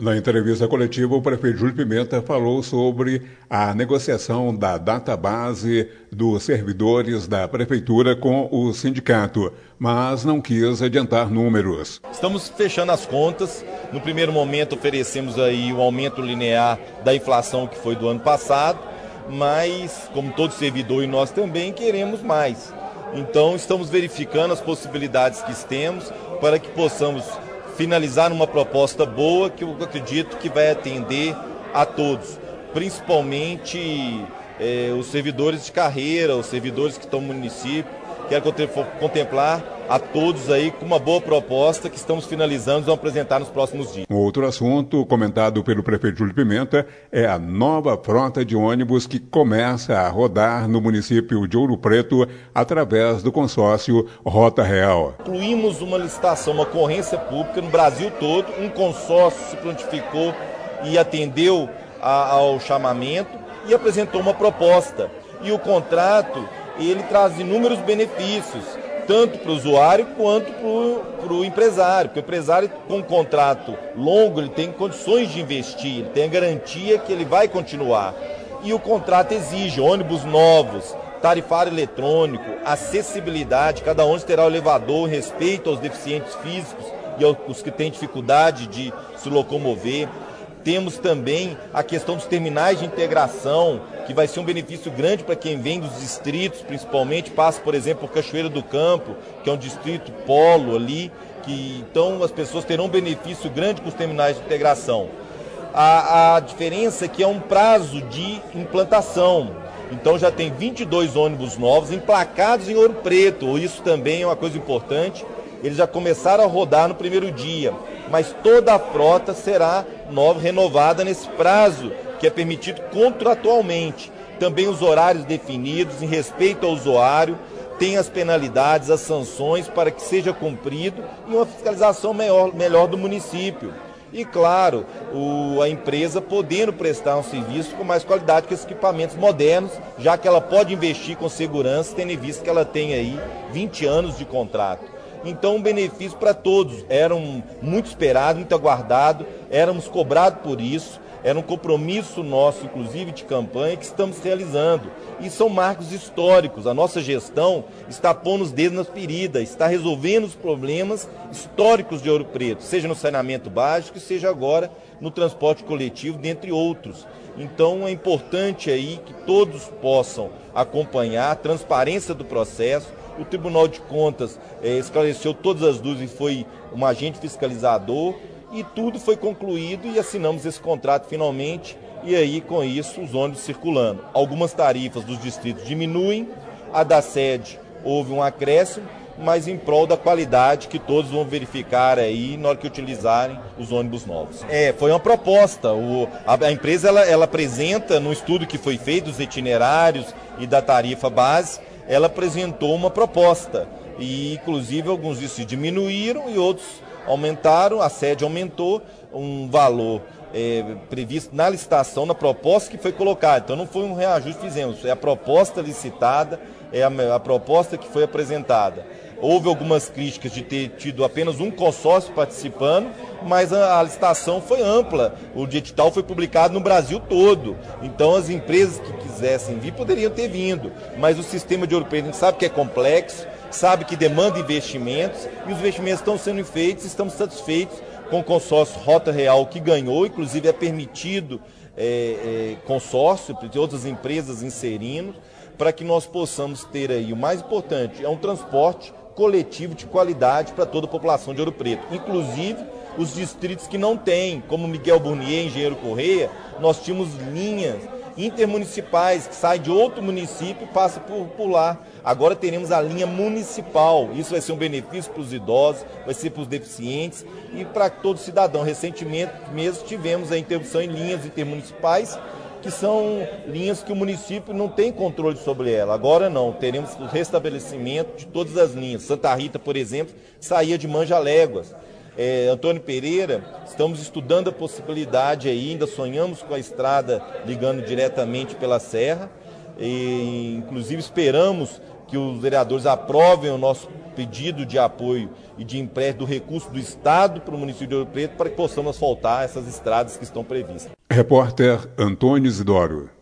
Na entrevista coletiva, o prefeito Júlio Pimenta falou sobre a negociação da database dos servidores da prefeitura com o sindicato, mas não quis adiantar números. Estamos fechando as contas. No primeiro momento oferecemos aí o aumento linear da inflação que foi do ano passado, mas como todo servidor e nós também queremos mais. Então estamos verificando as possibilidades que temos para que possamos finalizar numa proposta boa que eu acredito que vai atender a todos, principalmente eh, os servidores de carreira, os servidores que estão no município. Quero contemplar a todos aí com uma boa proposta que estamos finalizando e vamos apresentar nos próximos dias. Outro assunto comentado pelo prefeito Júlio Pimenta é a nova frota de ônibus que começa a rodar no município de Ouro Preto através do consórcio Rota Real. Incluímos uma licitação, uma concorrência pública no Brasil todo, um consórcio se prontificou e atendeu a, ao chamamento e apresentou uma proposta. E o contrato, ele traz inúmeros benefícios tanto para o usuário quanto para o empresário, porque o empresário com um contrato longo ele tem condições de investir, ele tem a garantia que ele vai continuar. E o contrato exige ônibus novos, tarifário eletrônico, acessibilidade, cada ônibus terá o elevador, respeito aos deficientes físicos e aos que têm dificuldade de se locomover. Temos também a questão dos terminais de integração, que vai ser um benefício grande para quem vem dos distritos, principalmente, passa, por exemplo, por Cachoeira do Campo, que é um distrito polo ali, que então as pessoas terão um benefício grande com os terminais de integração. A, a diferença é que é um prazo de implantação. Então já tem 22 ônibus novos emplacados em Ouro Preto. Isso também é uma coisa importante. Eles já começaram a rodar no primeiro dia mas toda a frota será nova, renovada nesse prazo que é permitido contratualmente. Também os horários definidos em respeito ao usuário, tem as penalidades, as sanções para que seja cumprido e uma fiscalização melhor, melhor do município. E claro, o, a empresa podendo prestar um serviço com mais qualidade que esses equipamentos modernos, já que ela pode investir com segurança, tendo em vista que ela tem aí 20 anos de contrato. Então, um benefício para todos. Era um, muito esperado, muito aguardado, éramos cobrados por isso, era um compromisso nosso, inclusive de campanha, que estamos realizando. E são marcos históricos. A nossa gestão está pondo os dedos nas feridas, está resolvendo os problemas históricos de Ouro Preto, seja no saneamento básico, seja agora no transporte coletivo, dentre outros. Então é importante aí que todos possam acompanhar a transparência do processo, o Tribunal de Contas é, esclareceu todas as dúvidas e foi um agente fiscalizador e tudo foi concluído e assinamos esse contrato finalmente e aí com isso os ônibus circulando. Algumas tarifas dos distritos diminuem, a da sede houve um acréscimo, mas em prol da qualidade que todos vão verificar aí na hora que utilizarem os ônibus novos. É, foi uma proposta. O, a, a, empresa ela, ela apresenta no estudo que foi feito dos itinerários e da tarifa base, ela apresentou uma proposta. E, inclusive, alguns disso diminuíram e outros aumentaram, a sede aumentou um valor é, previsto na licitação, na proposta que foi colocada. Então, não foi um reajuste que fizemos, é a proposta licitada, é a, a proposta que foi apresentada. Houve algumas críticas de ter tido apenas um consórcio participando, mas a, a licitação foi ampla. O edital foi publicado no Brasil todo. Então as empresas que quisessem vir poderiam ter vindo. Mas o sistema de Ouro Preto a gente sabe que é complexo, sabe que demanda investimentos e os investimentos estão sendo feitos estamos satisfeitos com o consórcio Rota Real que ganhou, inclusive é permitido é, é, consórcio, outras empresas inserindo, para que nós possamos ter aí, o mais importante, é um transporte coletivo de qualidade para toda a população de Ouro Preto, inclusive os distritos que não têm, como Miguel Burnier, Engenheiro Correia, nós tínhamos linhas intermunicipais que saem de outro município e passam por, por lá. Agora teremos a linha municipal. Isso vai ser um benefício para os idosos, vai ser para os deficientes e para todo cidadão. Recentemente mesmo tivemos a interrupção em linhas intermunicipais que são linhas que o município não tem controle sobre ela. Agora não, teremos o restabelecimento de todas as linhas. Santa Rita, por exemplo, saía de Manja-Léguas. É, Antônio Pereira, estamos estudando a possibilidade aí, ainda sonhamos com a estrada ligando diretamente pela serra, e, inclusive esperamos que os vereadores aprovem o nosso pedido de apoio e de empréstimo do recurso do Estado para o município de Ouro Preto para que possamos asfaltar essas estradas que estão previstas. Repórter Antônio Isidoro.